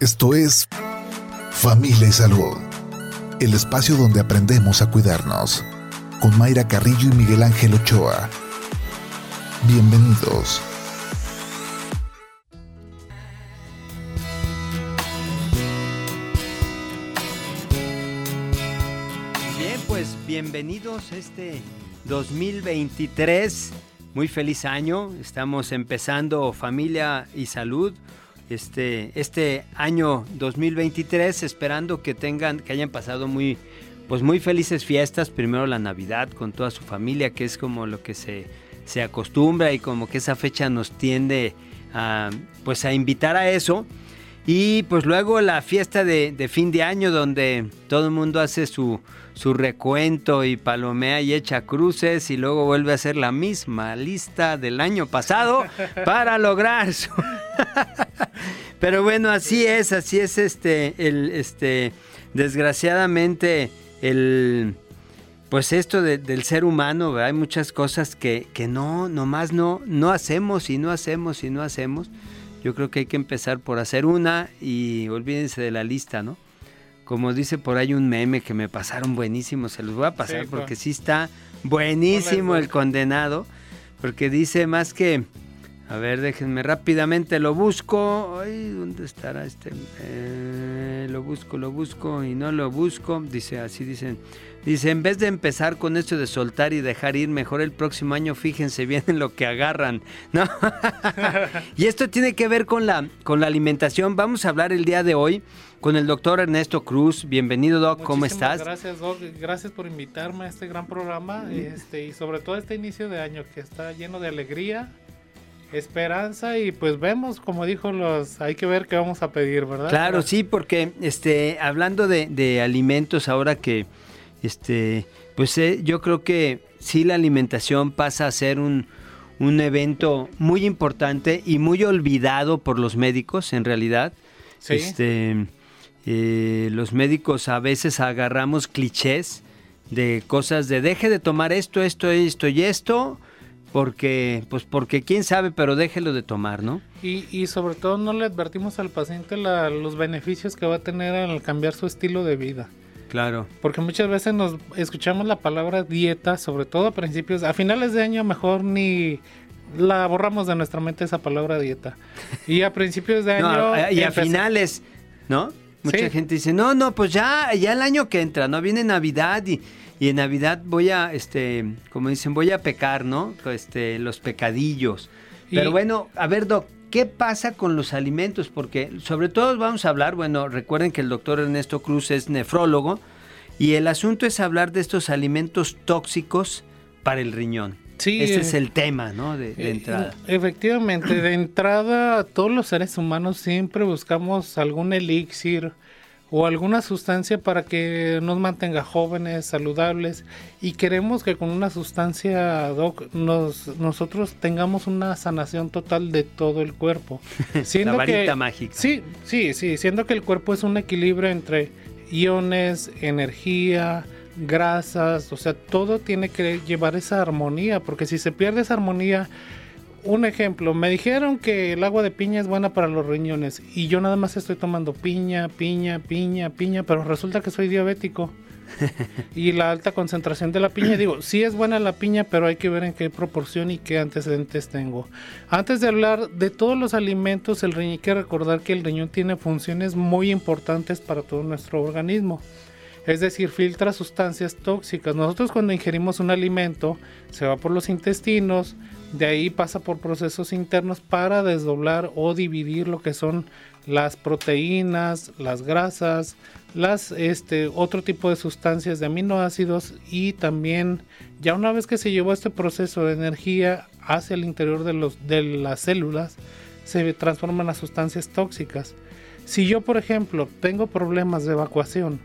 Esto es Familia y Salud, el espacio donde aprendemos a cuidarnos, con Mayra Carrillo y Miguel Ángel Ochoa. Bienvenidos. Bien, pues bienvenidos a este 2023. Muy feliz año. Estamos empezando familia y salud. Este, este año 2023, esperando que tengan, que hayan pasado muy, pues muy felices fiestas. Primero la Navidad con toda su familia, que es como lo que se, se acostumbra y como que esa fecha nos tiende a, pues a invitar a eso. Y pues luego la fiesta de, de fin de año donde todo el mundo hace su, su recuento y palomea y echa cruces y luego vuelve a hacer la misma lista del año pasado para lograr su... Pero bueno, así es, así es este, el, este, desgraciadamente el, pues esto de- del ser humano, ¿verdad? hay muchas cosas que, que no, nomás no, no hacemos y no hacemos y no hacemos. Yo creo que hay que empezar por hacer una y olvídense de la lista, ¿no? Como dice por ahí un meme que me pasaron buenísimo, se los voy a pasar Sí, porque sí está buenísimo ¿Cuál es, el condenado, porque dice más que, a ver, déjenme rápidamente, lo busco, ay, ¿dónde estará este? Eh, lo busco, lo busco y no lo busco, dice así, dicen, dice, en vez de empezar con esto de soltar y dejar ir, mejor el próximo año fíjense bien en lo que agarran, ¿no? y esto tiene que ver con la, con la alimentación, vamos a hablar el día de hoy con el doctor Ernesto Cruz, bienvenido Doc, ¿cómo estás? Gracias, Doc. Gracias por invitarme a este gran programa este, y sobre todo este inicio de año que está lleno de alegría, esperanza y pues vemos, como dijo los, hay que ver qué vamos a pedir, ¿verdad? Claro, sí, porque este, hablando de, de alimentos, ahora que este, pues eh, yo creo que sí la alimentación pasa a ser un, un evento muy importante y muy olvidado por los médicos, en realidad. Sí. Este, eh, los médicos a veces agarramos clichés de cosas de deje de tomar esto, esto, esto y esto, porque, pues porque quién sabe, pero déjelo de tomar, ¿no? Y, y sobre todo no le advertimos al paciente la- los beneficios que va a tener al cambiar su estilo de vida. Claro. Porque muchas veces nos escuchamos la palabra dieta, sobre todo a principios, a finales de año mejor ni la borramos de nuestra mente esa palabra dieta. Y a principios de año... y a finales, ¿no? Mucha Sí. gente dice, no, no, pues ya, ya el año que entra, ¿no? Viene Navidad y, y en Navidad voy a, este, como dicen, voy a pecar, ¿no? Este, los pecadillos. Y- Pero bueno, a ver, Doc, ¿qué pasa con los alimentos? Porque sobre todo vamos a hablar, bueno, recuerden que el doctor Ernesto Cruz es nefrólogo y el asunto es hablar de estos alimentos tóxicos para el riñón. Sí, Ese eh, es el tema, ¿no? De, de Eh, entrada. Efectivamente, de entrada todos los seres humanos siempre buscamos algún elixir o alguna sustancia para que nos mantenga jóvenes, saludables y queremos que con una sustancia doc nos, nosotros tengamos una sanación total de todo el cuerpo. La varita que, mágica. Sí, sí, sí, siendo que el cuerpo es un equilibrio entre iones, energía, grasas, o sea, todo tiene que llevar esa armonía, porque si se pierde esa armonía, un ejemplo, me dijeron que el agua de piña es buena para los riñones y yo nada más estoy tomando piña, piña, piña, piña, pero resulta que soy diabético. y la alta concentración de la piña, digo, sí es buena la piña, pero hay que ver en qué proporción y qué antecedentes tengo. Antes de hablar de todos los alimentos, el riñón hay que recordar que el riñón tiene funciones muy importantes para todo nuestro organismo. Es decir, filtra sustancias tóxicas. Nosotros cuando ingerimos un alimento, se va por los intestinos, de ahí pasa por procesos internos para desdoblar o dividir lo que son las proteínas, las grasas, las este otro tipo de sustancias de aminoácidos y también ya una vez que se llevó este proceso de energía hacia el interior de los de las células se transforman a sustancias tóxicas. Si yo, por ejemplo, tengo problemas de evacuación,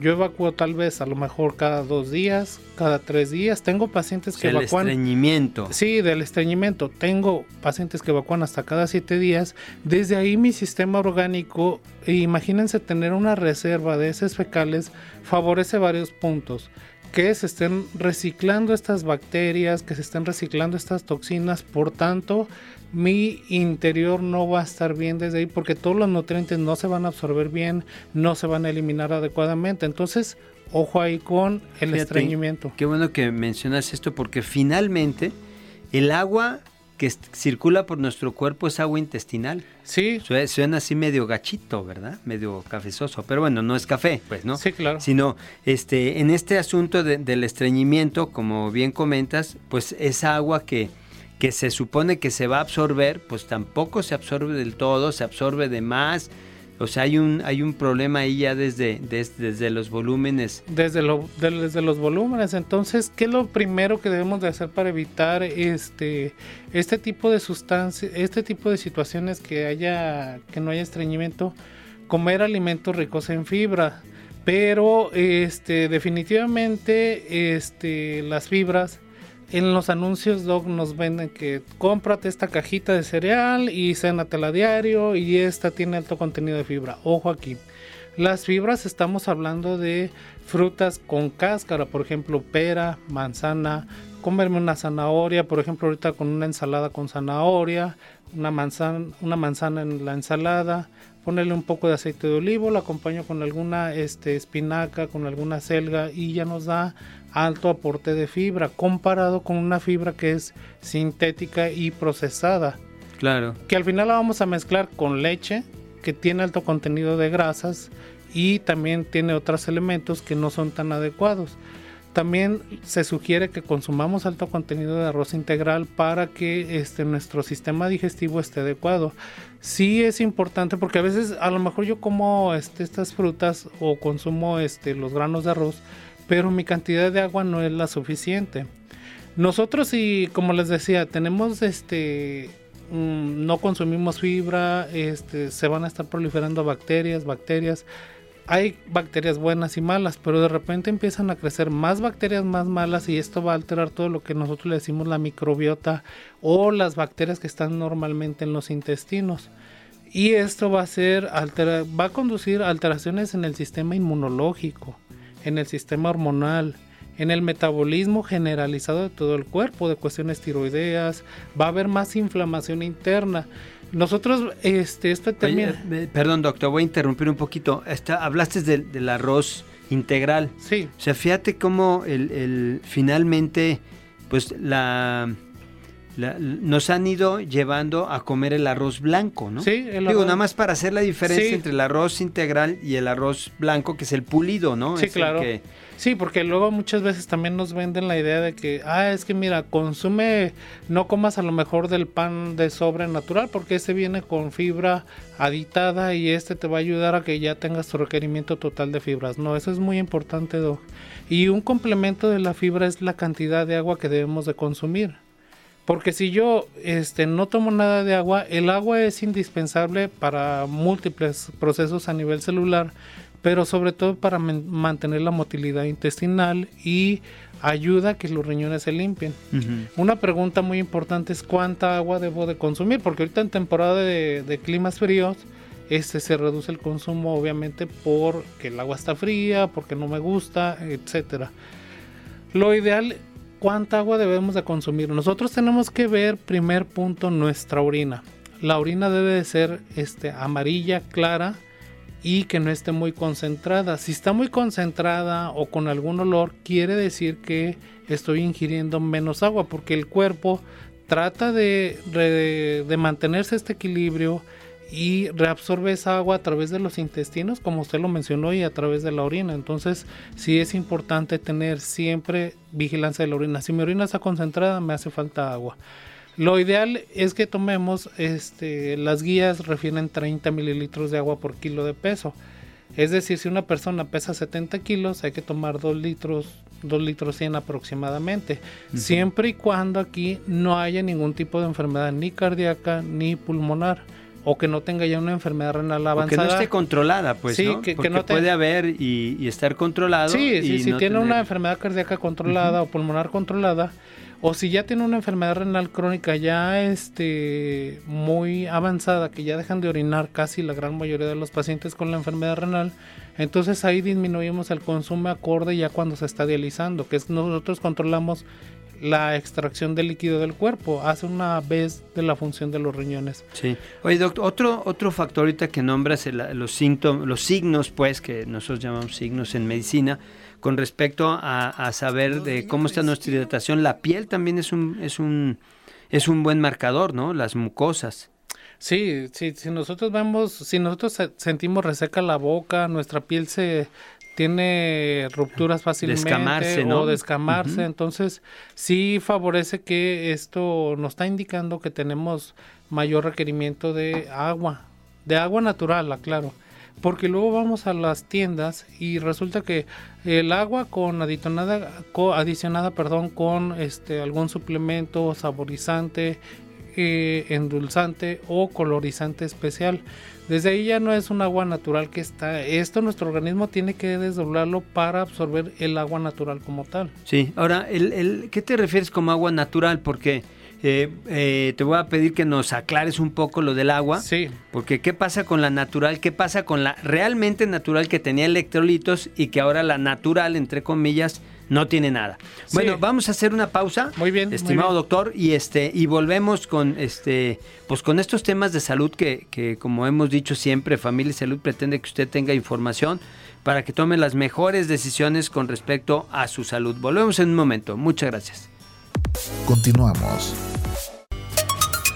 yo evacuo tal vez a lo mejor cada dos días, cada tres días. Tengo pacientes que el evacúan. estreñimiento. Sí, del estreñimiento. Tengo pacientes que evacúan hasta cada siete días. Desde ahí mi sistema orgánico, e imagínense tener una reserva de heces fecales, favorece varios puntos. Que se estén reciclando estas bacterias, que se estén reciclando estas toxinas. Por tanto, mi interior no va a estar bien desde ahí porque todos los nutrientes no se van a absorber bien, no se van a eliminar adecuadamente. Entonces, ojo ahí con el estreñimiento. Qué bueno que mencionas esto porque finalmente el agua que circula por nuestro cuerpo es agua intestinal. Sí. Suena, así medio gachito, ¿verdad? Medio cafezoso. Pero bueno, no es café, pues, ¿no? Sí, claro. Sino, este, en este asunto del estreñimiento, como bien comentas, pues esa agua que, que se supone que se va a absorber, pues tampoco se absorbe del todo, se absorbe de más o sea, hay un, hay un problema ahí ya desde, desde, los volúmenes. Desde, desde los volúmenes. Entonces, ¿qué es lo primero que debemos de hacer para evitar este, este tipo de sustancias, este tipo de situaciones que haya, que no haya estreñimiento? Comer alimentos ricos en fibra. Pero este, definitivamente este, las fibras en los anuncios Dog nos venden que cómprate esta cajita de cereal y cénatela diario y esta tiene alto contenido de fibra. Ojo aquí. Las fibras estamos hablando de frutas con cáscara, por ejemplo, pera, manzana, comerme una zanahoria, por ejemplo, ahorita con una ensalada con zanahoria, una manzana, una manzana en la ensalada, ponerle un poco de aceite de olivo, lo acompaño con alguna este, espinaca, con alguna selga y ya nos da alto aporte de fibra comparado con una fibra que es sintética y procesada. Claro. Que al final la vamos a mezclar con leche que tiene alto contenido de grasas y también tiene otros elementos que no son tan adecuados. También se sugiere que consumamos alto contenido de arroz integral para que este, nuestro sistema digestivo esté adecuado. Sí es importante porque a veces a lo mejor yo como este, estas frutas o consumo este, los granos de arroz, pero mi cantidad de agua no es la suficiente. Nosotros y como les decía, tenemos este mm, no consumimos fibra, este, se van a estar proliferando bacterias, bacterias hay bacterias buenas y malas, pero de repente empiezan a crecer más bacterias más malas y esto va a alterar todo lo que nosotros le decimos la microbiota o las bacterias que están normalmente en los intestinos. Y esto va a ser va a conducir a alteraciones en el sistema inmunológico, en el sistema hormonal, en el metabolismo generalizado de todo el cuerpo, de cuestiones tiroideas, va a haber más inflamación interna. Nosotros, este, esto también... Eh, perdón, doctor, voy a interrumpir un poquito. hablaste del, arroz integral. Sí. O sea, fíjate cómo el, finalmente, pues la, nos han ido llevando a comer el arroz blanco, ¿no? Sí, el Digo, nada más para hacer la diferencia entre el arroz integral y el arroz blanco, que es el pulido, ¿no? Sí, claro. Sí, porque luego muchas veces también nos venden la idea de que, ah, es que mira, consume, no comas a lo mejor del pan de sobre natural, porque ese viene con fibra aditada y este te va a ayudar a que ya tengas tu requerimiento total de fibras. No, eso es muy importante, Doc. Y un complemento de la fibra es la cantidad de agua que debemos de consumir. Porque si yo este, no tomo nada de agua, el agua es indispensable para múltiples procesos a nivel celular, pero sobre todo para mantener la motilidad intestinal y ayuda a que los riñones se limpien. Una pregunta muy importante es cuánta agua debo de consumir, porque ahorita en temporada de, climas fríos este se reduce el consumo obviamente porque el agua está fría, porque no me gusta, etcétera. Lo ideal cuánta agua debemos de consumir. Nosotros tenemos que ver primer punto nuestra orina. La orina debe de ser este amarilla clara y que no esté muy concentrada. Si está muy concentrada o con algún olor, quiere decir que estoy ingiriendo menos agua porque el cuerpo trata de, de, mantenerse este equilibrio y reabsorbe esa agua a través de los intestinos, como usted lo mencionó, y a través de la orina. Entonces, sí es importante tener siempre vigilancia de la orina. Si mi orina está concentrada, me hace falta agua. Lo ideal es que tomemos, este, las guías refieren 30 mililitros de agua por kilo de peso. Es decir, si una persona pesa 70 kilos, hay que tomar 2 litros, 2 litros 100 aproximadamente. Siempre y cuando aquí no haya ningún tipo de enfermedad, ni cardíaca ni pulmonar o que no tenga ya una enfermedad renal avanzada. O que no esté controlada, pues, sí, ¿no? Que, Porque no puede haber y, estar controlado. Sí, sí, si tiene una enfermedad cardíaca controlada o pulmonar controlada, o si ya tiene una enfermedad renal crónica ya este muy avanzada que ya dejan de orinar casi la gran mayoría de los pacientes con la enfermedad renal entonces ahí disminuimos el consumo acorde ya cuando se está dializando que es nosotros controlamos la extracción del líquido del cuerpo, hace una vez de la función de los riñones. Sí. Oye, doctor, otro, otro factor ahorita que nombras los síntomas, los signos, pues, que nosotros llamamos signos en medicina, con respecto a, saber de cómo está nuestra hidratación, la piel también es un, es un, es un buen marcador, ¿no? Las mucosas. Sí, sí, si nosotros vemos, si nosotros sentimos reseca la boca, nuestra piel se tiene rupturas fácilmente descamarse, ¿no? o descamarse, entonces sí favorece que esto nos está indicando que tenemos mayor requerimiento de agua, de agua natural, aclaro. Porque luego vamos a las tiendas y resulta que el agua con adicionada, adicionada perdón, con este algún suplemento saborizante, eh, endulzante o colorizante especial. Desde ahí ya no es un agua natural que está. Esto nuestro organismo tiene que desdoblarlo para absorber el agua natural como tal. Sí, ahora, el, el, ¿qué te refieres como agua natural? Porque eh, eh, te voy a pedir que nos aclares un poco lo del agua. Sí. Porque ¿qué pasa con la natural? ¿Qué pasa con la realmente natural que tenía electrolitos y que ahora la natural, entre comillas, no tiene nada. Bueno, vamos a hacer una pausa. Muy bien, estimado doctor, y este y volvemos con este pues con estos temas de salud que, que como hemos dicho siempre, Familia y Salud pretende que usted tenga información para que tome las mejores decisiones con respecto a su salud. Volvemos en un momento. Muchas gracias. Continuamos.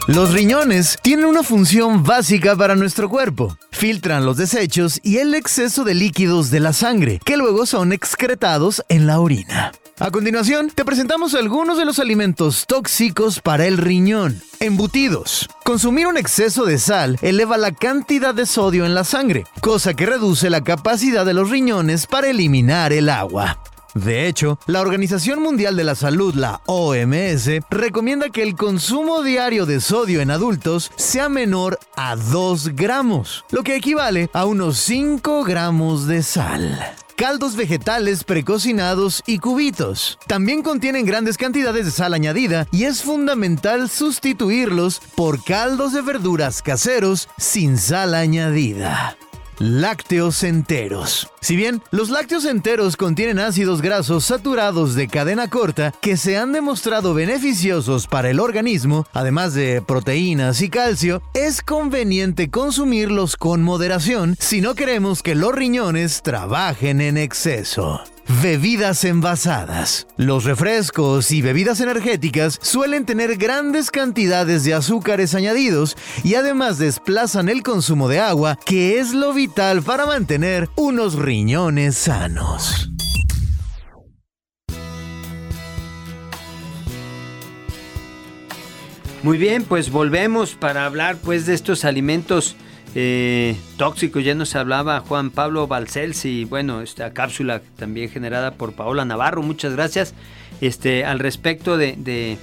Los riñones tienen una función básica para nuestro cuerpo. Filtran los desechos y el exceso de líquidos de la sangre, que luego son excretados en la orina. A continuación, te presentamos algunos de los alimentos tóxicos para el riñón. Embutidos. Consumir un exceso de sal eleva la cantidad de sodio en la sangre, cosa que reduce la capacidad de los riñones para eliminar el agua. De hecho, la Organización Mundial de la Salud, la OMS, recomienda que el consumo diario de sodio en adultos sea menor a 2 gramos, lo que equivale a unos 5 gramos de sal caldos vegetales precocinados y cubitos. También contienen grandes cantidades de sal añadida y es fundamental sustituirlos por caldos de verduras caseros sin sal añadida. Lácteos enteros. Si bien los lácteos enteros contienen ácidos grasos saturados de cadena corta que se han demostrado beneficiosos para el organismo, además de proteínas y calcio, es conveniente consumirlos con moderación si no queremos que los riñones trabajen en exceso. Bebidas envasadas. Los refrescos y bebidas energéticas suelen tener grandes cantidades de azúcares añadidos y además desplazan el consumo de agua, que es lo vital para mantener unos riñones sanos. Muy bien, pues volvemos para hablar pues de estos alimentos eh, tóxico, ya nos hablaba Juan Pablo Balcells y bueno, esta cápsula también generada por Paola Navarro, muchas gracias. Este, al respecto de,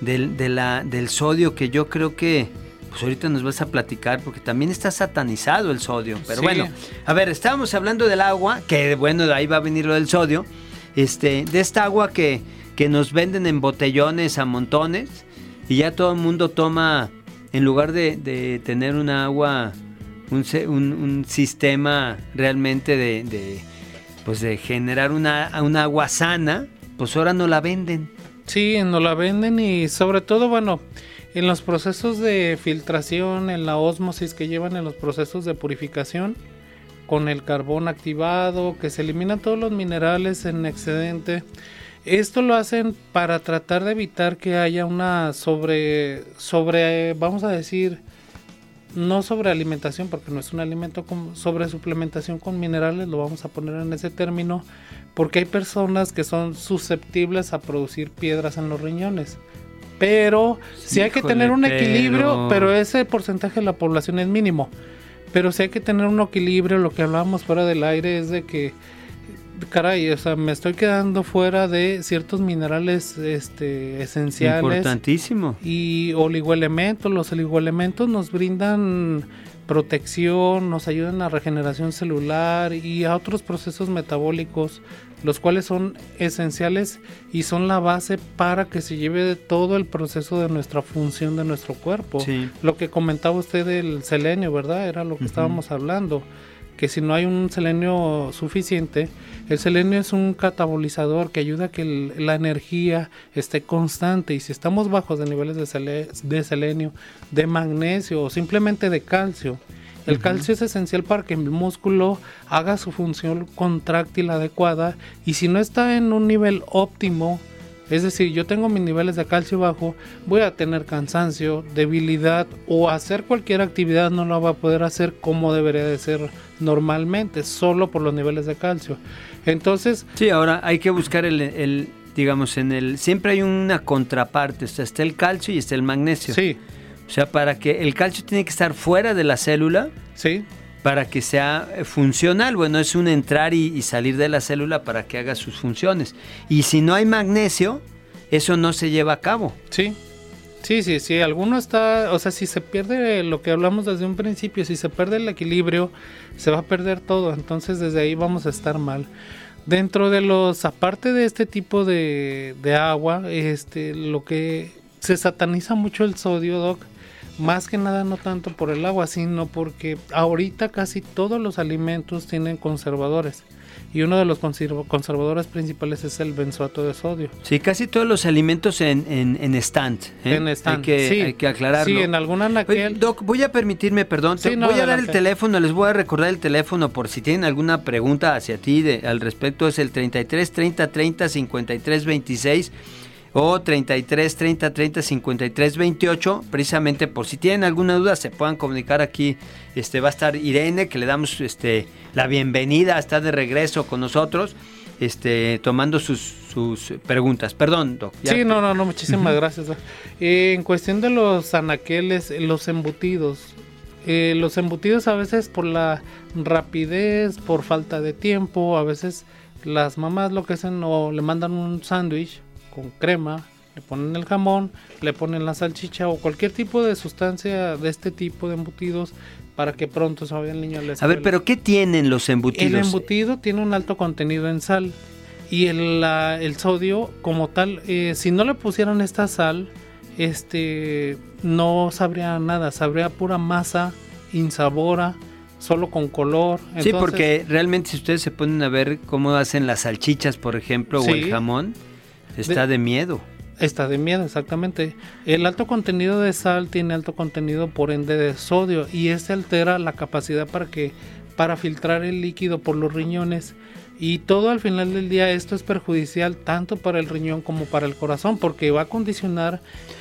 la, del sodio, que yo creo que pues ahorita nos vas a platicar porque también está satanizado el sodio. Pero bueno, a ver, estábamos hablando del agua, que bueno, de ahí va a venir lo del sodio, este, de esta agua que, que nos venden en botellones a montones y ya todo el mundo toma, en lugar de, de tener una agua un, un, sistema realmente de, pues de generar una, una agua sana, pues ahora no la venden. Sí, no la venden y sobre todo, bueno, en los procesos de filtración, en la osmosis que llevan en los procesos de purificación, con el carbón activado, que se eliminan todos los minerales en excedente. Esto lo hacen para tratar de evitar que haya una sobre, sobre, vamos a decir, no sobre alimentación, porque no es un alimento, con, sobre suplementación con minerales, lo vamos a poner en ese término, porque hay personas que son susceptibles a producir piedras en los riñones. Pero si hay que tener un equilibrio, pero... ese porcentaje de la población es mínimo. Pero si hay que tener un equilibrio, lo que hablábamos fuera del aire es de que caray, o sea, me estoy quedando fuera de ciertos minerales este, esenciales. Importantísimo. Y oligoelementos. Los oligoelementos nos brindan protección, nos ayudan a regeneración celular y a otros procesos metabólicos, los cuales son esenciales y son la base para que se lleve todo el proceso de nuestra función de nuestro cuerpo. Lo que comentaba usted del selenio, ¿verdad? Era lo que estábamos hablando que si no hay un selenio suficiente, el selenio es un catabolizador que ayuda a que la energía esté constante y si estamos bajos de niveles de, de selenio, de magnesio o simplemente de calcio, el calcio es esencial para que el músculo haga su función contráctil adecuada y si no está en un nivel óptimo, es decir, yo tengo mis niveles de calcio bajo, voy a tener cansancio, debilidad o hacer cualquier actividad no lo va a poder hacer como debería de ser normalmente, solo por los niveles de calcio. Entonces... Sí, ahora hay que buscar el, digamos, en el... Siempre hay una contraparte, o sea, está el calcio y está el magnesio. Sí. O sea, para que el calcio tiene que estar fuera de la célula. Sí. Para que sea eh, funcional. Bueno, es un entrar y, salir de la célula para que haga sus funciones. Y si no hay magnesio, eso no se lleva a cabo. Sí. Sí, sí, sí. Alguno está. O sea, si se pierde lo que hablamos desde un principio, si se pierde el equilibrio, se va a perder todo. Entonces, desde ahí vamos a estar mal. Dentro de los, aparte de este tipo de, de agua, este, lo que se sataniza mucho el sodio, Doc, más que nada no tanto por el agua, sino porque ahorita casi todos los alimentos tienen conservadores. Y uno de los conservadores principales es el benzoato de sodio. Sí, casi todos los alimentos en, en, stand. ¿eh? En stand, hay que, sí. hay que aclararlo. Sí, en alguna anaquel... Doc, voy a permitirme, perdón, voy a dar el teléfono, les voy a recordar el teléfono por si tienen alguna pregunta hacia ti de, al respecto. Es el 33 30 30 53 26 o 33 30 30 53 28, precisamente por si tienen alguna duda se puedan comunicar aquí. Este va a estar Irene, que le damos este la bienvenida, está de regreso con nosotros, este tomando sus, sus preguntas. Perdón, Doc. Sí, no, no, no, muchísimas gracias. Eh, en cuestión de los anaqueles, los embutidos, eh, los embutidos a veces por la rapidez, por falta de tiempo, a veces las mamás lo que hacen o le mandan un sándwich con crema, le ponen el jamón, le ponen la salchicha o cualquier tipo de sustancia de este tipo de embutidos para que pronto se vaya el niño a la A ver, pero ¿qué tienen los embutidos? El embutido tiene un alto contenido en sal y el, el sodio como tal, eh, si no le pusieran esta sal, este no sabría nada, sabría pura masa, insabora, solo con color. sí, porque realmente si ustedes se ponen a ver cómo hacen las salchichas, por ejemplo, o el jamón, Está de, miedo. Está de miedo, exactamente. El alto contenido de sal tiene alto contenido por ende de sodio y este altera la capacidad para que para filtrar el líquido por los riñones y todo al final del día esto es perjudicial tanto para el riñón como para el corazón porque va a condicionar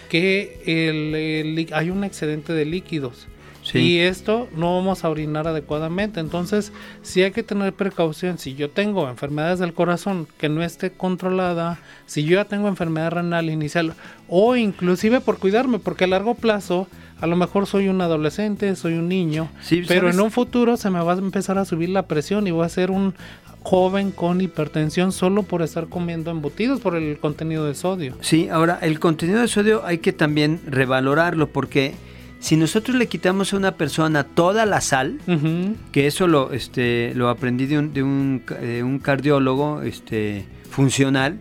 que el, hay un excedente de líquidos. Y esto no vamos a orinar adecuadamente. Entonces, sí hay que tener precaución. Si yo tengo enfermedades del corazón que no esté controlada, si yo ya tengo enfermedad renal inicial, o inclusive por cuidarme, porque a largo plazo, a lo mejor soy un adolescente, soy un niño, pero en un futuro se me va a empezar a subir la presión y voy a ser un joven con hipertensión solo por estar comiendo embutidos por el contenido de sodio. Sí, ahora el contenido de sodio hay que también revalorarlo porque si nosotros le quitamos a una persona toda la sal, que eso lo, este, lo aprendí de un, de un, cardiólogo este, funcional,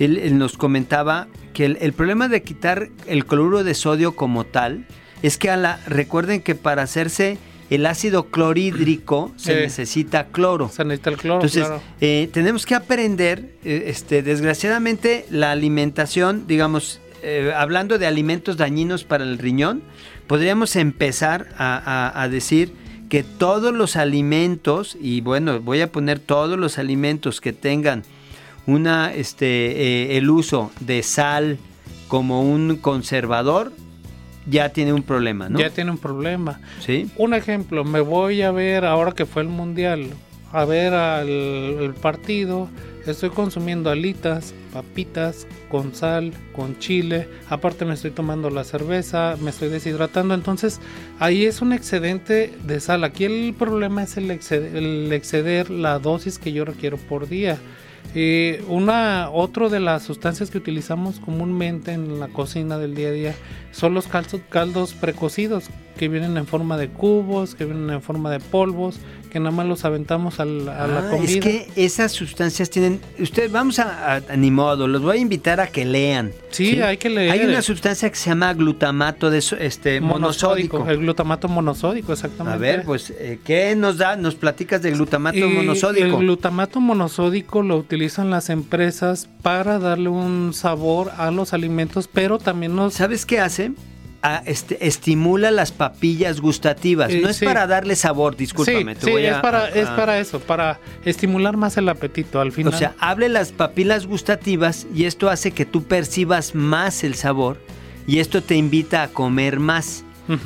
él, nos comentaba que el, problema de quitar el cloruro de sodio como tal es que a la, recuerden que para hacerse el ácido clorhídrico se necesita cloro. Se necesita el cloro. Entonces, eh, tenemos que aprender, eh, este, desgraciadamente, la alimentación, digamos, eh, hablando de alimentos dañinos para el riñón, podríamos empezar a, decir que todos los alimentos, y bueno, voy a poner todos los alimentos que tengan una, este, eh, el uso de sal como un conservador, ya tiene un problema, ¿no? Ya tiene un problema. Sí. Un ejemplo, me voy a ver ahora que fue el mundial, a ver al el partido Estoy consumiendo alitas, papitas con sal, con chile. Aparte me estoy tomando la cerveza, me estoy deshidratando. Entonces ahí es un excedente de sal. Aquí el problema es el, exceder, la dosis que yo requiero por día. Eh, una otro de las sustancias que utilizamos comúnmente en la cocina del día a día son los caldos, caldos precocidos que vienen en forma de cubos, que vienen en forma de polvos, que nada más los aventamos a la, Ah, comida. Es que esas sustancias tienen. Ustedes, vamos a, a- ni modo, los voy a invitar a que lean. Sí, hay que leer. Hay una sustancia que se llama glutamato de este, monosódico. El glutamato monosódico, exactamente. A ver, pues, eh, ¿qué nos da? Nos platicas de glutamato Y monosódico. El glutamato monosódico lo utilizan las empresas para darle un sabor a los alimentos, pero también nos... ¿Sabes qué hace? Ah, este, estimula las papillas gustativas. Eh, no es sí. para darle sabor, discúlpame. sí, te sí, voy es, a- para, a- es para eso, para estimular más el apetito al O final. sea, abre las papilas gustativas y esto hace que tú percibas más el sabor y esto te invita a comer más.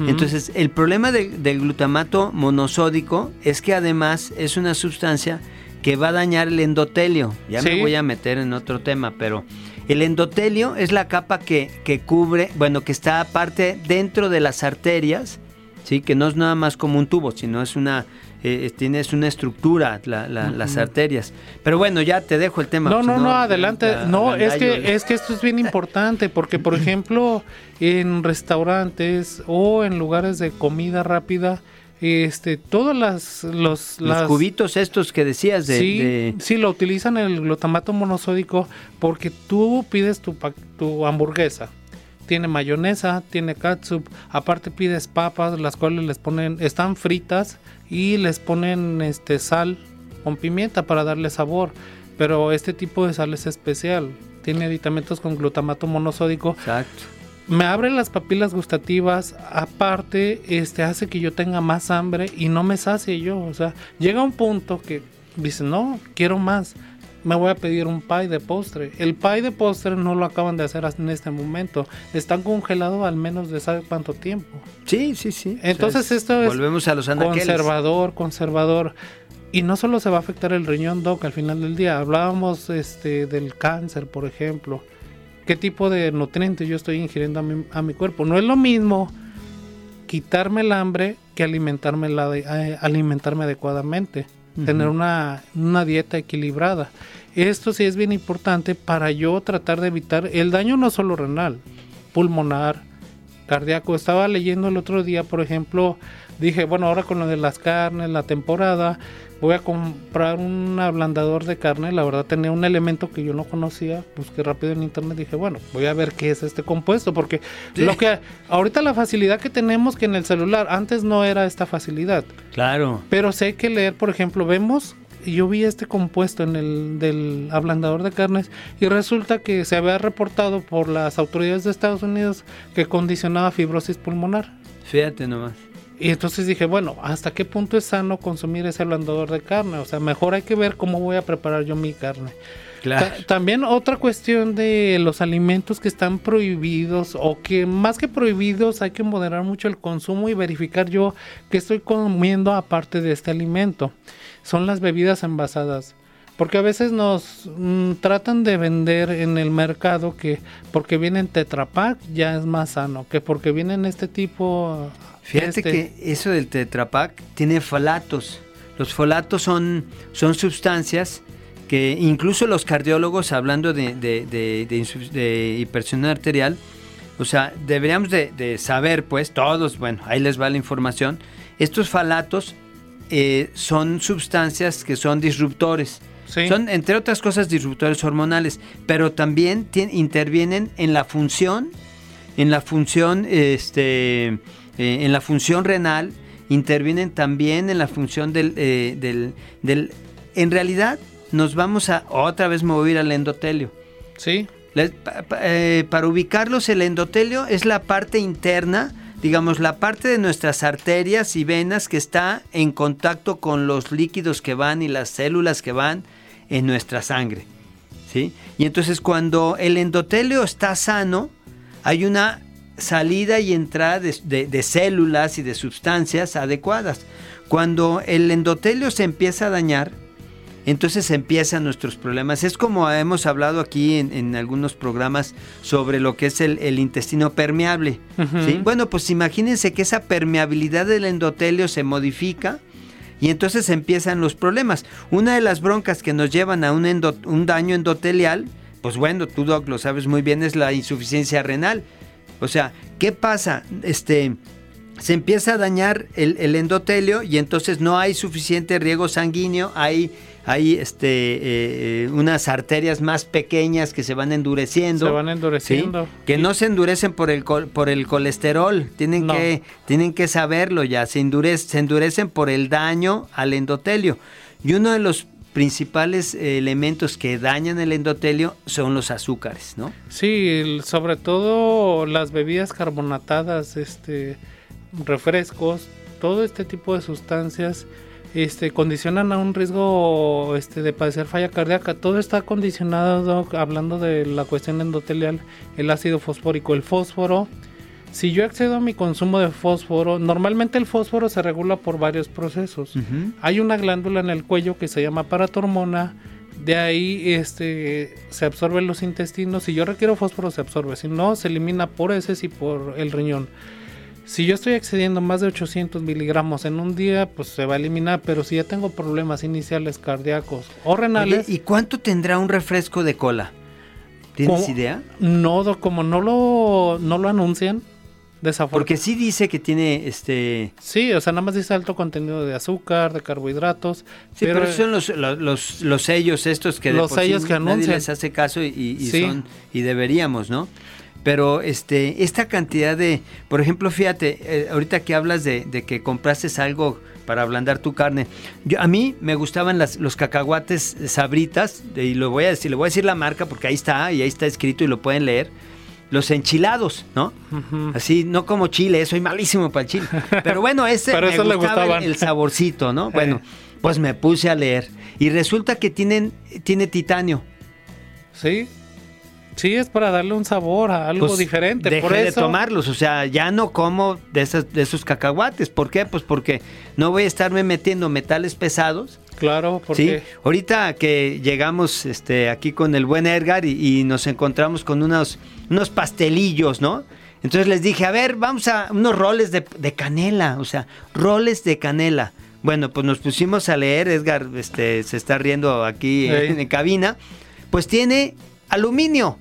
Entonces, el problema de- del glutamato monosódico es que además es una sustancia que va a dañar el endotelio. Ya me voy a meter en otro tema, pero el endotelio es la capa que, que cubre, bueno, que está aparte dentro de las arterias, ¿sí? que no es nada más como un tubo, sino es una, eh, tienes una estructura, la- la- las arterias. Pero bueno, ya te dejo el tema. No, pues, no, no, adelante. la- No, es que, es que esto es bien importante porque, por ejemplo, en restaurantes o en lugares de comida rápida, este, todas las, los, Los las- cubitos estos que decías de... sí, de- sí, lo utilizan el glutamato monosódico porque tú pides tu, tu hamburguesa. Tiene mayonesa, tiene catsup, aparte pides papas, las cuales les ponen, están fritas y les ponen este sal con pimienta para darle sabor. Pero este tipo de sal es especial. Tiene aditamentos con glutamato monosódico Exacto. Me abre las papilas gustativas, aparte, este hace que yo tenga más hambre y no me sacie yo. O sea, llega un punto que dice, no, quiero más. Me voy a pedir un pie de postre. El pie de postre no lo acaban de hacer en este momento. Están congelados al menos de sabe cuánto tiempo. Sí, sí, sí. Entonces O sea, esto es Volvemos a los anaqueles. Conservador, conservador. Y no solo se va a afectar el riñón, Doc, al final del día. Hablábamos este, del cáncer, por ejemplo. ¿Qué tipo de nutrientes yo estoy ingiriendo a mi, a mi cuerpo? No es lo mismo quitarme el hambre que alimentarme, la de- eh, alimentarme adecuadamente. Tener una, una dieta equilibrada. Esto sí es bien importante para yo tratar de evitar el daño no solo renal, pulmonar, cardíaco. Estaba leyendo el otro día, por ejemplo, dije, bueno, ahora con lo de las carnes, la temporada, voy a comprar un ablandador de carne. La verdad tenía un elemento que yo no conocía, busqué rápido en internet, dije, bueno, voy a ver qué es este compuesto, porque lo que ahorita la facilidad que tenemos que en el celular, antes no era esta facilidad. Claro. Pero sé que leer, por ejemplo, vemos, yo vi este compuesto en el del ablandador de carnes y resulta que se había reportado por las autoridades de Estados Unidos que condicionaba fibrosis pulmonar. Fíjate nomás. Y entonces dije, bueno, ¿hasta qué punto es sano consumir ese ablandador de carne? O sea, mejor hay que ver cómo voy a preparar yo mi carne. Claro. Ta- También otra cuestión de los alimentos que están prohibidos o que más que prohibidos hay que moderar mucho el consumo y verificar yo qué estoy comiendo aparte de este alimento. Son las bebidas envasadas. Porque a veces nos mm, tratan de vender en el mercado que porque viene en Tetra Pak ya es más sano, que porque viene en este tipo... Fíjate este- que eso del Tetra Pak tiene folatos. Los folatos son, son sustancias que incluso los cardiólogos, hablando de, de, hipertensión arterial, o sea, deberíamos de, saber, pues, todos, bueno, ahí les va la información, estos falatos eh, son sustancias que son disruptores. Sí. Son, entre otras cosas, disruptores hormonales, pero también intervienen en la función, en la función, este, eh, en la función renal, intervienen también en la función del, eh, del, del- en realidad, nos vamos a, otra vez mover al endotelio. Sí, La- pa- pa- eh, para ubicarlos, el endotelio es la parte interna, digamos, la parte de nuestras arterias y venas que está en contacto con los líquidos que van y las células que van en nuestra sangre. ¿sí? Y entonces cuando el endotelio está sano, hay una salida y entrada de, de- de células y de sustancias adecuadas. Cuando el endotelio se empieza a dañar, entonces empiezan nuestros problemas. Es como hemos hablado aquí en, en algunos programas sobre lo que es el, el intestino permeable. Bueno, pues imagínense que esa permeabilidad del endotelio se modifica y entonces empiezan los problemas. Una de las broncas que nos llevan a un, endo- un daño endotelial, pues bueno, tú Doc lo sabes muy bien, es la insuficiencia renal. O sea, ¿qué pasa? Este, se empieza a dañar el, el endotelio y entonces no hay suficiente riego sanguíneo, hay hay este, eh, eh, unas arterias más pequeñas que se van endureciendo. Se van endureciendo. Que no se endurecen por el, por el colesterol, tienen, que, tienen que saberlo ya, se, se endurecen por el daño al endotelio. Y uno de los principales elementos que dañan el endotelio son los azúcares, ¿no? Sí, sobre todo las bebidas carbonatadas, este, refrescos, todo este tipo de sustancias este, condicionan a un riesgo este, de padecer falla cardíaca. Todo está condicionado, hablando de la cuestión endotelial, el ácido fosfórico, el fósforo. Si yo accedo a mi consumo de fósforo, normalmente el fósforo se regula por varios procesos. Hay una glándula en el cuello que se llama paratormona, de ahí este, se absorbe en los intestinos. Si yo requiero fósforo, se absorbe. Si no, se elimina por heces y por el riñón. Si yo estoy excediendo más de 800 miligramos en un día, pues se va a eliminar, pero si ya tengo problemas iniciales cardíacos o renales... ¿Y cuánto tendrá un refresco de cola? ¿Tienes idea? No, como no lo, no lo anuncian, porque sí dice que tiene este. Sí, o sea, nada más dice alto contenido de azúcar, de carbohidratos. Sí, pero, son los, los, los, sellos estos que los sellos que anuncian. Nadie les hace caso y, son y deberíamos, ¿no? Pero este, esta cantidad de, por ejemplo, fíjate, eh, ahorita que hablas de, que compraste algo para ablandar tu carne. Yo, a mí me gustaban las, los cacahuates sabritas, y lo voy a decir, le voy a decir la marca porque ahí está, y ahí está escrito y lo pueden leer. Los enchilados, ¿no? Así, no como chile, soy malísimo para el chile. Pero bueno, ese me gustaba el, saborcito, ¿no? Bueno, pues me puse a leer. Y resulta que tienen, tiene titanio. Sí. Sí, es para darle un sabor a algo pues, diferente. Deje de tomarlos, o sea, ya no como de, esas, de esos cacahuates. ¿Por qué? Pues porque no voy a estarme metiendo metales pesados. Claro, porque ¿sí? ahorita que llegamos este, aquí con el buen Edgar y, nos encontramos con unos, unos pastelillos, ¿no? Entonces les dije, a ver, vamos a unos roles de, canela, o sea, roles de canela. Bueno, pues nos pusimos a leer, Edgar este, se está riendo aquí en, en cabina. Pues tiene aluminio.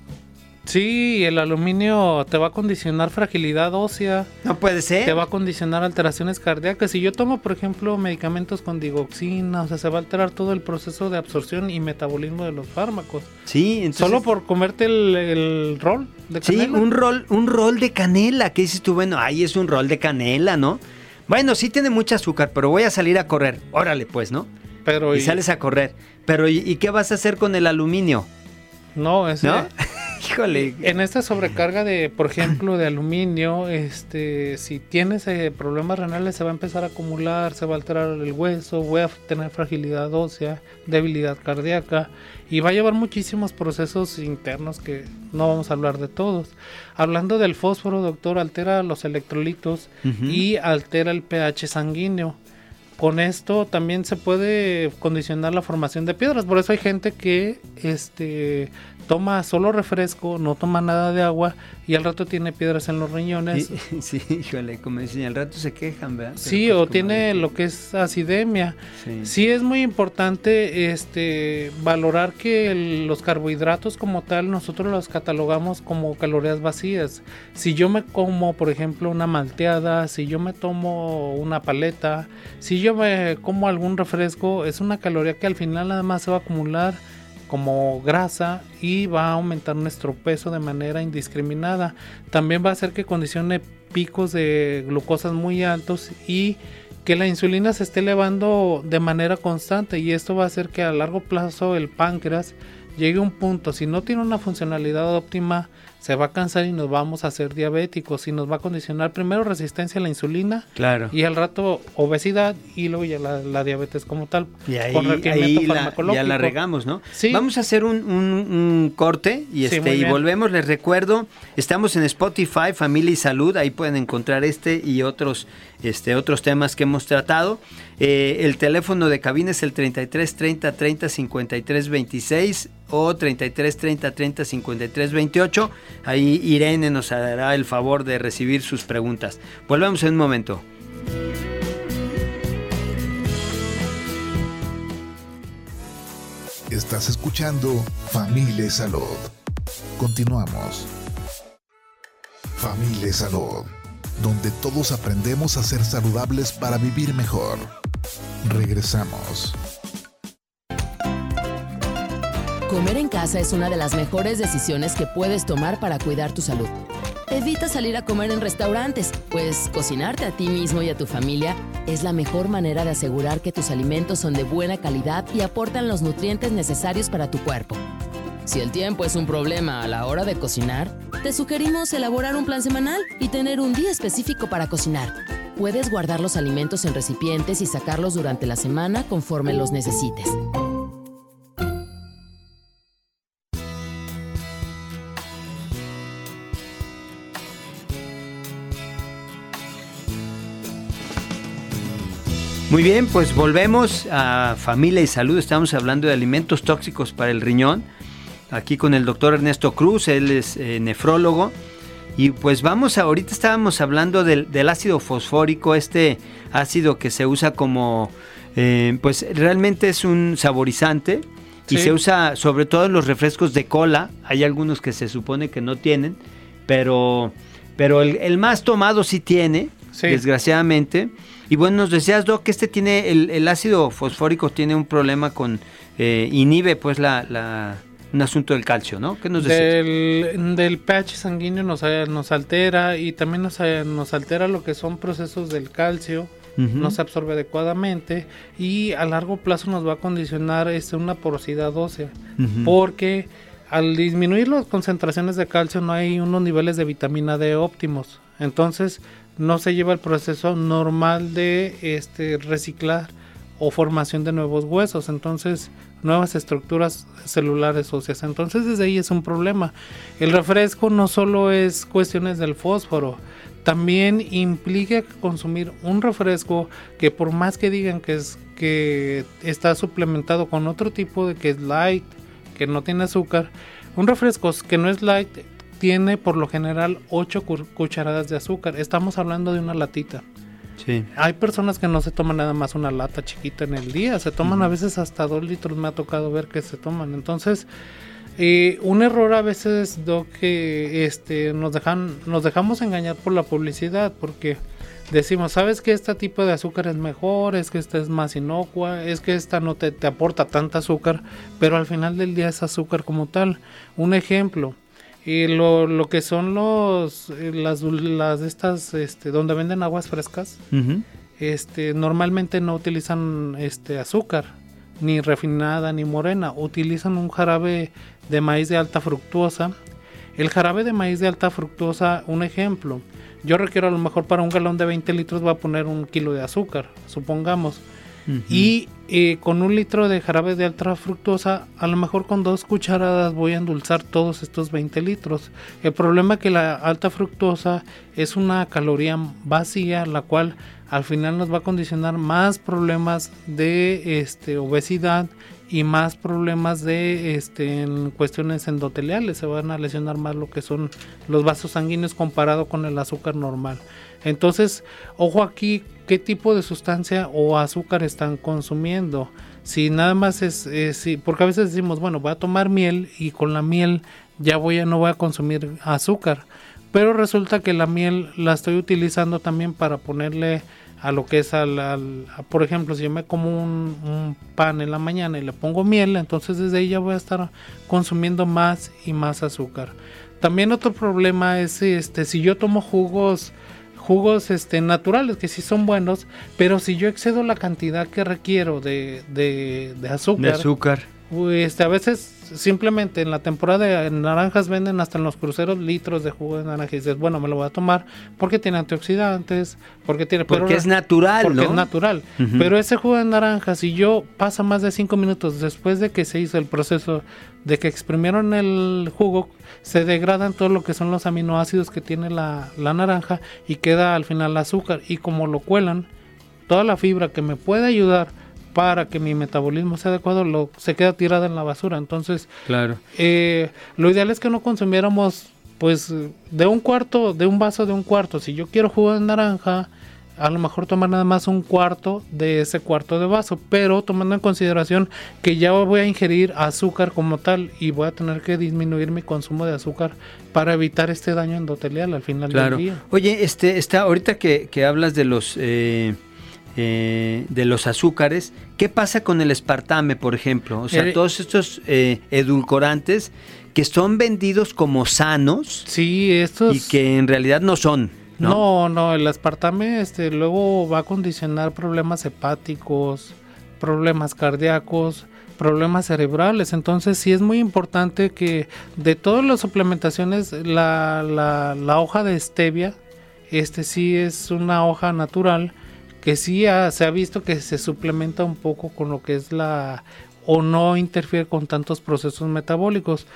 Sí, el aluminio te va a condicionar fragilidad ósea. No puede ser. Te va a condicionar alteraciones cardíacas. Si yo tomo, por ejemplo, medicamentos con digoxina, o sea, se va a alterar todo el proceso de absorción y metabolismo de los fármacos. Sí, entonces... Solo por comerte el, rol de canela. Sí, un rol, un rol de canela. ¿Qué dices tú? Bueno, ahí es un rol de canela, ¿no? Bueno, sí tiene mucho azúcar, pero voy a salir a correr. Órale, pues, ¿no? Pero y, sales a correr. Pero ¿y, qué vas a hacer con el aluminio? No, ese... ¿No? Híjole. En esta sobrecarga de, por ejemplo, de aluminio, este, si tienes eh, problemas renales se va a empezar a acumular, se va a alterar el hueso, voy a tener fragilidad ósea, debilidad cardíaca y va a llevar muchísimos procesos internos que no vamos a hablar de todos. Hablando del fósforo, doctor, altera los electrolitos y altera el pH sanguíneo con esto también se puede condicionar la formación de piedras. Por eso hay gente que este toma solo refresco, no toma nada de agua y al rato tiene piedras en los riñones. Sí, híjole, como dicen, al rato se quejan, ¿verdad? sí, pues o tiene lo que es acidemia. Sí. es muy importante este valorar que los carbohidratos como tal nosotros los catalogamos como calorías vacías. Si yo me como, por ejemplo, una malteada, si yo me tomo una paleta, si yo me como algún refresco, es una caloría que al final nada más se va a acumular como grasa y va a aumentar nuestro peso de manera indiscriminada. También va a hacer que condicione picos de glucosas muy altos y que la insulina se esté elevando de manera constante y esto va a hacer que a largo plazo el páncreas llegue a un punto, si no tiene una funcionalidad óptima, se va a cansar y nos vamos a hacer diabéticos y nos va a condicionar primero resistencia a la insulina claro. y al rato obesidad y luego ya la, diabetes como tal. Y ahí, ahí la, ya la regamos, ¿no? Sí. Vamos a hacer un, corte y, este, y volvemos. Les recuerdo, estamos en Spotify, Familia y Salud, ahí pueden encontrar este y otros, este, otros temas que hemos tratado. Eh, el teléfono de cabina es el 33 30 30 53 26 o 33 30 30 53 28. Ahí Irene nos hará el favor de recibir sus preguntas. Volvemos en un momento. Estás escuchando Familia Salud. Continuamos. Familia Salud donde todos aprendemos a ser saludables para vivir mejor. Regresamos. Comer en casa es una de las mejores decisiones que puedes tomar para cuidar tu salud. Evita salir a comer en restaurantes, pues cocinarte a ti mismo y a tu familia es la mejor manera de asegurar que tus alimentos son de buena calidad y aportan los nutrientes necesarios para tu cuerpo. Si el tiempo es un problema a la hora de cocinar, te sugerimos elaborar un plan semanal y tener un día específico para cocinar. Puedes guardar los alimentos en recipientes y sacarlos durante la semana conforme los necesites. Muy bien, pues volvemos a Familia y Salud. Estamos hablando de alimentos tóxicos para el riñón. Aquí con el doctor Ernesto Cruz, él es eh, nefrólogo. Y pues vamos, ahorita estábamos hablando del, ácido fosfórico, este ácido que se usa como, eh, pues realmente es un saborizante y se usa sobre todo en los refrescos de cola. Hay algunos que se supone que no tienen, pero, pero el, más tomado sí tiene, desgraciadamente. Y bueno, nos decías, Doc, que este tiene, el, ácido fosfórico tiene un problema con, eh, inhibe pues la, un asunto del calcio, ¿no? ¿Qué nos del, del pH sanguíneo nos, nos altera y también nos, nos altera lo que son procesos del calcio, no se absorbe adecuadamente y a largo plazo nos va a condicionar este, una porosidad ósea, porque al disminuir las concentraciones de calcio no hay unos niveles de vitamina D óptimos. Entonces, no se lleva el proceso normal de este, reciclar o formación de nuevos huesos, entonces nuevas estructuras celulares óseas. Entonces desde ahí es un problema. El refresco no solo es cuestiones del fósforo, también implica consumir un refresco que por más que digan que es que está suplementado con otro tipo de que es light, que no tiene azúcar, un refresco que no es light tiene por lo general 8 cucharadas de azúcar. Estamos hablando de una latita. Sí. Hay personas que no se toman nada más una lata chiquita en el día, se toman a veces hasta 2 litros, me ha tocado ver que se toman. Entonces, eh, un error a veces, Doc, que este, nos, dejan, nos dejamos engañar por la publicidad, porque decimos, ¿sabes que este tipo de azúcar es mejor? Es que esta es más inocua, es que esta no te, te aporta tanta azúcar, pero al final del día es azúcar como tal. Un ejemplo, y lo, lo que son los eh, las, las estas este donde venden aguas frescas este normalmente no utilizan este azúcar ni refinada ni morena. Utilizan un jarabe de maíz de alta fructuosa. El jarabe de maíz de alta fructuosa un ejemplo. Yo requiero a lo mejor para un galón de 20 litros va a poner un kilo de azúcar supongamos y eh, con un litro de jarabe de alta fructosa, a lo mejor con dos cucharadas voy a endulzar todos estos 20 litros. El problema es que la alta fructosa es una caloría vacía, la cual al final nos va a condicionar más problemas de este, obesidad y más problemas de este, en cuestiones endoteliales. Se van a lesionar más lo que son los vasos sanguíneos comparado con el azúcar normal. Entonces, ojo aquí qué tipo de sustancia o azúcar están consumiendo. Si nada más es, porque a veces decimos, bueno, voy a tomar miel y con la miel ya voy a no voy a consumir azúcar, pero resulta que la miel la estoy utilizando también para ponerle a lo que es al, por ejemplo, si yo me como un, un, pan en la mañana y le pongo miel, entonces desde ahí ya voy a estar consumiendo más y más azúcar. También otro problema es este si yo tomo jugos jugos este, naturales que sí son buenos, pero si yo excedo la cantidad que requiero de, de, de azúcar, de azúcar. Este, a veces simplemente en la temporada de naranjas venden hasta en los cruceros litros de jugo de naranja y dices, bueno, me lo voy a tomar porque tiene antioxidantes, porque tiene... Porque es natural, Porque es natural. Pero ese jugo de naranja, si yo pasa más de 5 minutos después de que se hizo el proceso de que exprimieron el jugo, se degradan todo lo que son los aminoácidos que tiene la, la naranja y queda al final azúcar. Y como lo cuelan, toda la fibra que me puede ayudar para que mi metabolismo sea adecuado, lo, se queda tirada en la basura. Entonces, claro. Eh, lo ideal es que no consumiéramos, pues, de un cuarto, de un vaso de un cuarto. Si yo quiero jugo de naranja, a lo mejor tomar nada más un cuarto de ese cuarto de vaso, pero tomando en consideración que ya voy a ingerir azúcar como tal y voy a tener que disminuir mi consumo de azúcar para evitar este daño endotelial al final del día. Oye, este, está, ahorita que, hablas de los eh, eh, de los azúcares, ¿qué pasa con el espartame, por ejemplo? O sea, todos estos eh, edulcorantes que son vendidos como sanos. Sí, estos. Y que en realidad no son. ¿no? no, el aspartame este, luego va a condicionar problemas hepáticos, problemas cardíacos, problemas cerebrales. Entonces sí es muy importante que de todas las suplementaciones la, la, hoja de stevia, este sí es una hoja natural que sí se ha visto que se suplementa un poco con lo que es la o no interfiere con tantos procesos metabólicos.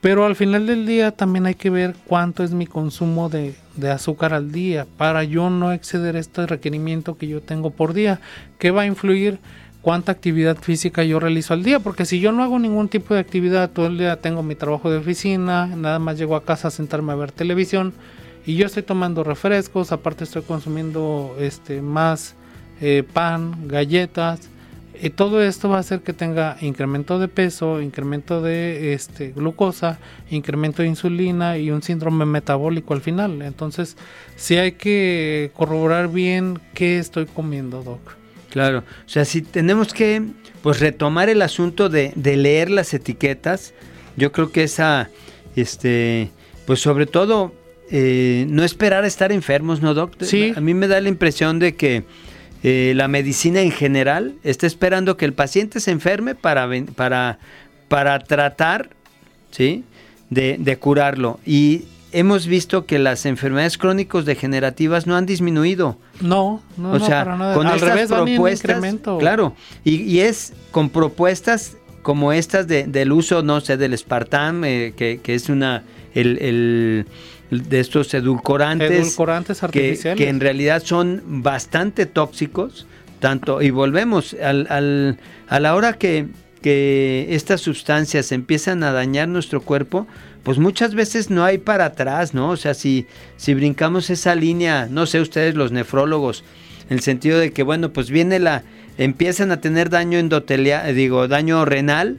Pero al final del día también hay que ver cuánto es mi consumo de, azúcar al día para yo no exceder este requerimiento que yo tengo por día, que va a influir cuánta actividad física yo realizo al día, porque si yo no hago ningún tipo de actividad, todo el día tengo mi trabajo de oficina, nada más llego a casa a sentarme a ver televisión y yo estoy tomando refrescos, aparte estoy consumiendo este más eh, pan, galletas, y todo esto va a hacer que tenga incremento de peso, incremento de este, glucosa, incremento de insulina y un síndrome metabólico al final. Entonces, sí hay que corroborar bien qué estoy comiendo, Doc. Claro, o sea, si tenemos que pues retomar el asunto de, leer las etiquetas, yo creo que esa, este, pues sobre todo, eh, no esperar a estar enfermos, ¿no, doctor? Sí. A mí me da la impresión de que eh, la medicina en general está esperando que el paciente se enferme para, para, para tratar ¿sí? de, curarlo. Y hemos visto que las enfermedades crónicos degenerativas no han disminuido. No, no, o sea, para nada. con Al estas propuestas, claro, y, es con propuestas como estas de, del uso, no sé, del espartán, eh, que, que, es una el de estos edulcorantes, edulcorantes artificiales. Que, en realidad son bastante tóxicos, tanto, y volvemos, al, al, a la hora que, que estas sustancias empiezan a dañar nuestro cuerpo, pues muchas veces no hay para atrás, ¿no? O sea, si, si brincamos esa línea, no sé ustedes los nefrólogos, en el sentido de que, bueno, pues viene la, empiezan a tener daño endotelial, digo, daño renal,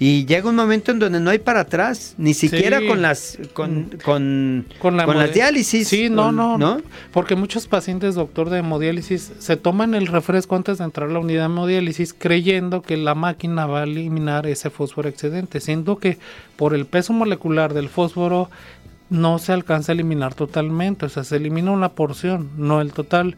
y llega un momento en donde no hay para atrás, ni siquiera con las con, con, con, la las diálisis. Sí, no, no, no, porque muchos pacientes, doctor de hemodiálisis, se toman el refresco antes de entrar a la unidad de hemodiálisis creyendo que la máquina va a eliminar ese fósforo excedente, siendo que por el peso molecular del fósforo no se alcanza a eliminar totalmente, o sea, se elimina una porción, no el total.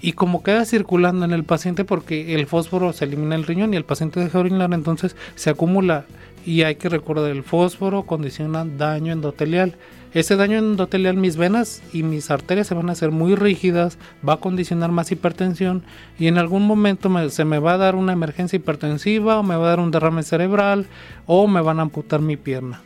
Y como queda circulando en el paciente porque el fósforo se elimina el riñón y el paciente deja de orinar, entonces se acumula y hay que recordar el fósforo condiciona daño endotelial. Ese daño endotelial, mis venas y mis arterias se van a hacer muy rígidas, va a condicionar más hipertensión y en algún momento se me va a dar una emergencia hipertensiva o me va a dar un derrame cerebral o me van a amputar mi pierna.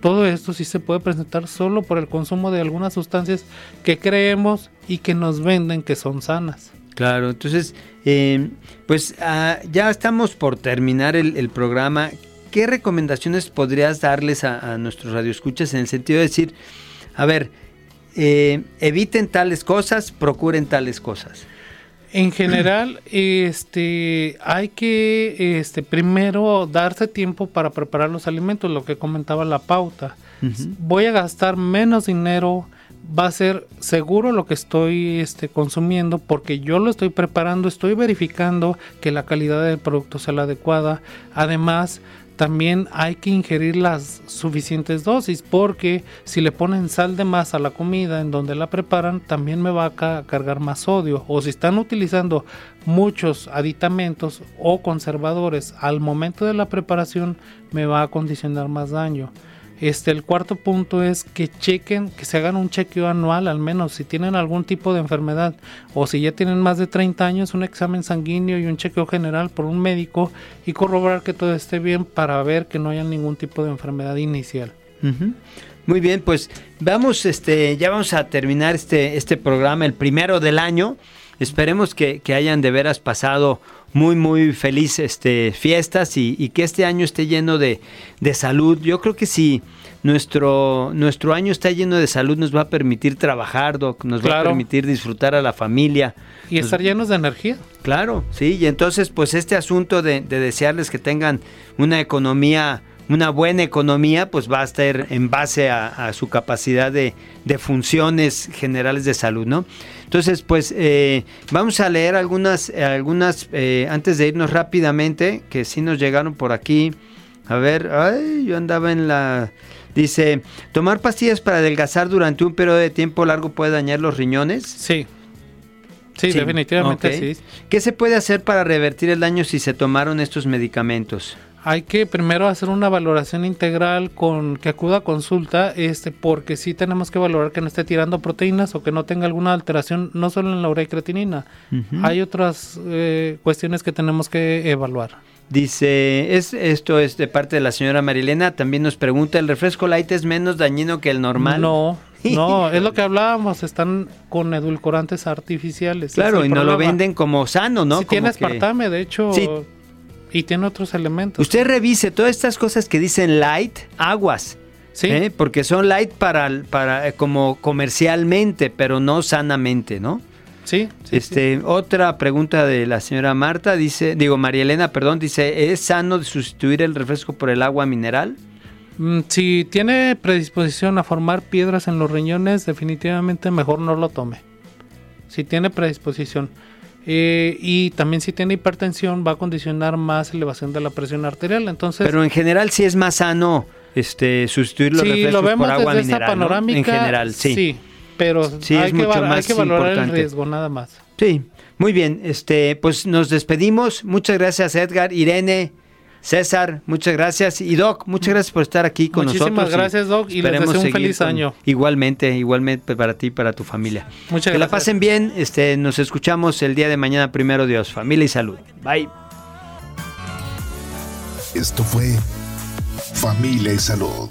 Todo esto sí se puede presentar solo por el consumo de algunas sustancias que creemos y que nos venden que son sanas. Claro, entonces, eh, pues ah, ya estamos por terminar el, programa. ¿Qué recomendaciones podrías darles a, nuestros radioescuchas en el sentido de decir, a ver, eh, eviten tales cosas, procuren tales cosas? En general, este, hay que este, primero darse tiempo para preparar los alimentos, lo que comentaba la pauta. Voy a gastar menos dinero, va a ser seguro lo que estoy este, consumiendo porque yo lo estoy preparando, estoy verificando que la calidad del producto sea la adecuada. Además, también hay que ingerir las suficientes dosis porque si le ponen sal de más a la comida en donde la preparan también me va a cargar más sodio o si están utilizando muchos aditamentos o conservadores al momento de la preparación me va a condicionar más daño. Este, el cuarto punto es que chequen, que se hagan un chequeo anual al menos si tienen algún tipo de enfermedad o si ya tienen más de 30 años, un examen sanguíneo y un chequeo general por un médico y corroborar que todo esté bien para ver que no haya ningún tipo de enfermedad inicial. Muy bien, pues vamos, este, ya vamos a terminar este, este programa, el primero del año. Esperemos que, hayan de veras pasado muy, muy felices este, fiestas y, que este año esté lleno de, salud. Yo creo que si nuestro, nuestro año está lleno de salud, nos va a permitir trabajar, nos va a permitir disfrutar a la familia. Y estar llenos de energía. Claro, sí, y entonces pues este asunto de, de desearles que tengan una economía una buena economía pues va a estar en base a, su capacidad de, funciones generales de salud, ¿no? Entonces, pues eh, vamos a leer algunas, algunas eh, antes de irnos rápidamente, que sí nos llegaron por aquí. A ver, ay, yo andaba en la... Dice, ¿tomar pastillas para adelgazar durante un periodo de tiempo largo puede dañar los riñones? Sí. Sí, definitivamente sí. ¿Qué se puede hacer para revertir el daño si se tomaron estos medicamentos? Hay que primero hacer una valoración integral con que acuda a consulta, este, porque sí tenemos que valorar que no esté tirando proteínas o que no tenga alguna alteración, no solo en la urea y creatinina. Hay otras eh, cuestiones que tenemos que evaluar. Dice, es, esto es de parte de la señora Marilena, también nos pregunta, ¿el refresco light es menos dañino que el normal? No, no, es lo que hablábamos, están con edulcorantes artificiales. Claro, y no lo venden como sano, ¿no? Si tiene aspartame, de hecho... Y tiene otros elementos. Usted revise todas estas cosas que dicen light, aguas. Sí. ¿eh? Porque son light para, para eh, como comercialmente, pero no sanamente, ¿no? Sí, este, Otra pregunta de la señora Marta, dice, digo, María Elena, perdón, dice, ¿es sano sustituir el refresco por el agua mineral? Mm, si tiene predisposición a formar piedras en los riñones, definitivamente mejor no lo tome. Si tiene predisposición. Eh, y también si tiene hipertensión va a condicionar más elevación de la presión arterial. Entonces, pero en general sí es más sano este sustituir los sí, lo vemos por agua desde mineral, panorámica, En general, sí. Sí, pero hay, que, hay que valorar el riesgo nada más. Sí, muy bien. Este, pues nos despedimos. Muchas gracias Edgar, Irene. César, muchas gracias. Y Doc, muchas gracias por estar aquí con nosotros. Muchísimas gracias, Doc, y les deseo un feliz año. igualmente, igualmente para ti y para tu familia. Muchas que la pasen bien. Este, nos escuchamos el día de mañana, primero Dios. Familia y salud. Bye. Esto fue Familia y Salud